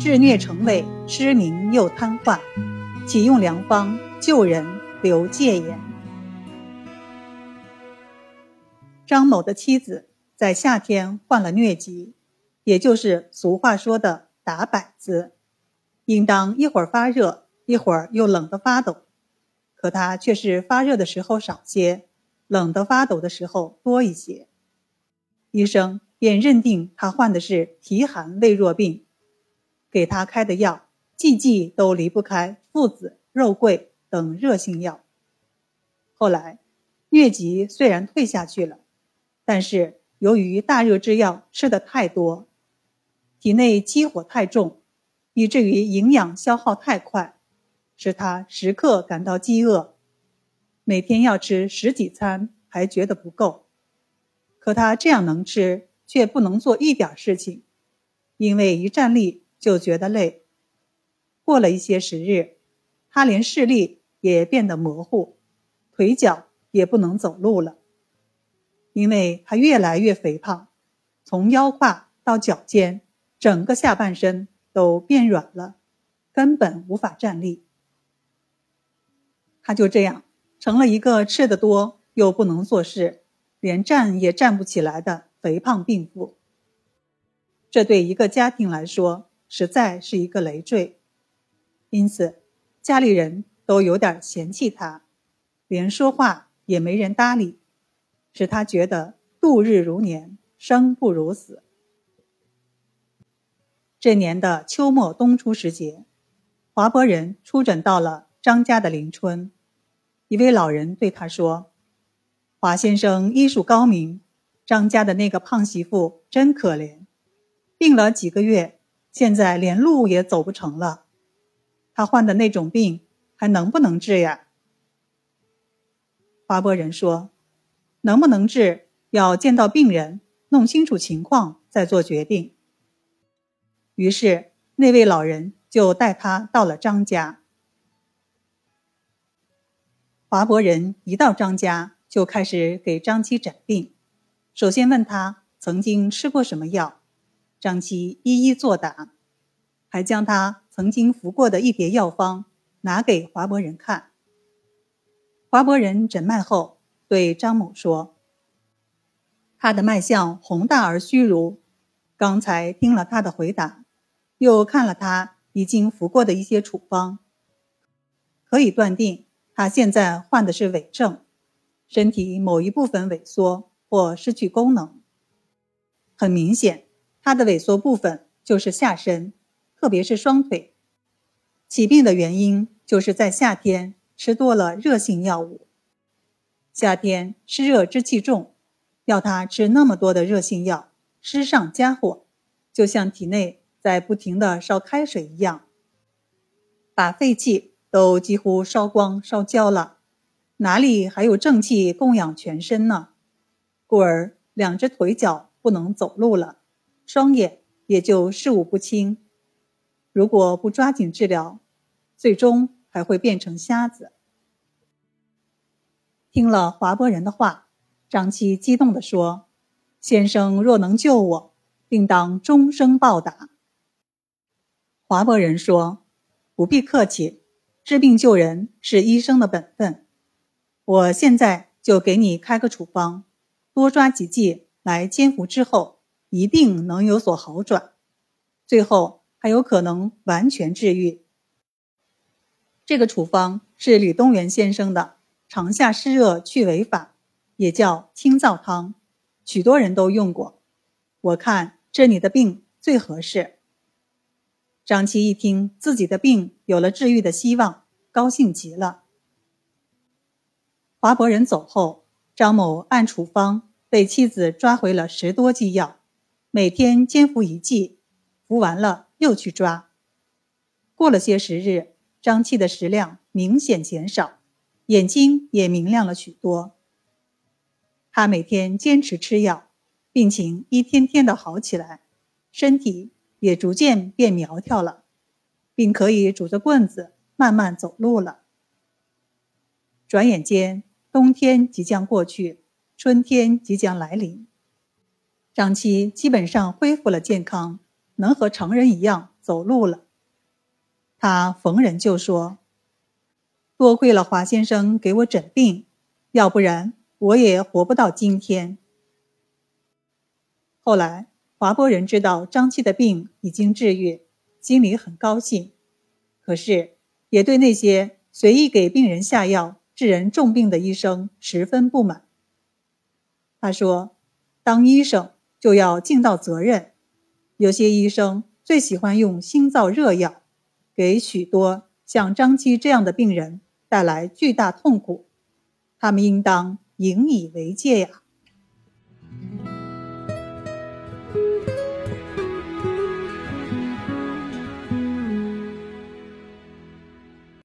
治疟成痿，失明又瘫痪，启用良方救人，留戒言。张某的妻子在夏天患了疟疾，也就是俗话说的“打摆子”，应当一会儿发热，一会儿又冷得发抖。可他却是发热的时候少些，冷得发抖的时候多一些。医生便认定他患的是体寒胃弱病，给他开的药季季都离不开附子、肉桂等热性药。后来，疟疾虽然退下去了。但是由于大热之药吃的太多，体内积火太重，以至于营养消耗太快，使他时刻感到饥饿，每天要吃十几餐还觉得不够。可他这样能吃，却不能做一点事情，因为一站立就觉得累。过了一些时日，他连视力也变得模糊，腿脚也不能走路了。因为他越来越肥胖，从腰胯到脚尖，整个下半身都变软了，根本无法站立。他就这样成了一个吃得多又不能做事，连站也站不起来的肥胖病妇。这对一个家庭来说，实在是一个累赘，因此家里人都有点嫌弃他，连说话也没人搭理。使他觉得度日如年，生不如死。这年的秋末冬初时节，华伯仁出诊到了张家的邻村。一位老人对他说：“华先生医术高明，张家的那个胖媳妇真可怜，病了几个月，现在连路也走不成了。他患的那种病还能不能治呀？”华伯仁说。能不能治，要见到病人，弄清楚情况再做决定。于是那位老人就带他到了张家。华伯仁一到张家，就开始给张七诊病。首先问他曾经吃过什么药，张七一一作答，还将他曾经服过的一叠药方拿给华伯仁看。华伯仁诊脉后。对张某说：“他的脉象宏大而虚如。刚才听了他的回答，又看了他已经服过的一些处方，可以断定他现在患的是痿症，身体某一部分萎缩或失去功能。很明显，他的萎缩部分就是下身，特别是双腿。起病的原因就是在夏天吃多了热性药物。”夏天湿热之气重，要他吃那么多的热性药，湿上加火，就像体内在不停的烧开水一样，把肺气都几乎烧光烧焦了，哪里还有正气供养全身呢？故而两只腿脚不能走路了，双眼也就视物不清。如果不抓紧治疗，最终还会变成瞎子。听了华伯仁的话，张七激动地说：“先生若能救我，定当终生报答。”华伯仁说：“不必客气，治病救人是医生的本分。我现在就给你开个处方，多抓几剂来煎服之后，一定能有所好转，最后还有可能完全治愈。这个处方是李东元先生的。”长夏湿热去痿法，也叫清燥汤，许多人都用过。我看治你的病最合适。张七一听自己的病有了治愈的希望，高兴极了。华伯仁走后，张某按处方被妻子抓回了十多剂药，每天煎服一剂，服完了又去抓。过了些时日，张七的食量明显减少。眼睛也明亮了许多。他每天坚持吃药，病情一天天的好起来，身体也逐渐变苗条了，并可以拄着棍子慢慢走路了。转眼间，冬天即将过去，春天即将来临，张七基本上恢复了健康，能和常人一样走。路了。他逢人就说：“多亏了华先生给我诊病，要不然我也活不到今天。”后来，华波人知道张七的病已经治愈，心里很高兴，可是也对那些随意给病人下药、治人重病的医生十分不满。他说：“当医生就要尽到责任，有些医生最喜欢用心燥热药，给许多像张七这样的病人带来巨大痛苦，他们应当引以为戒呀。”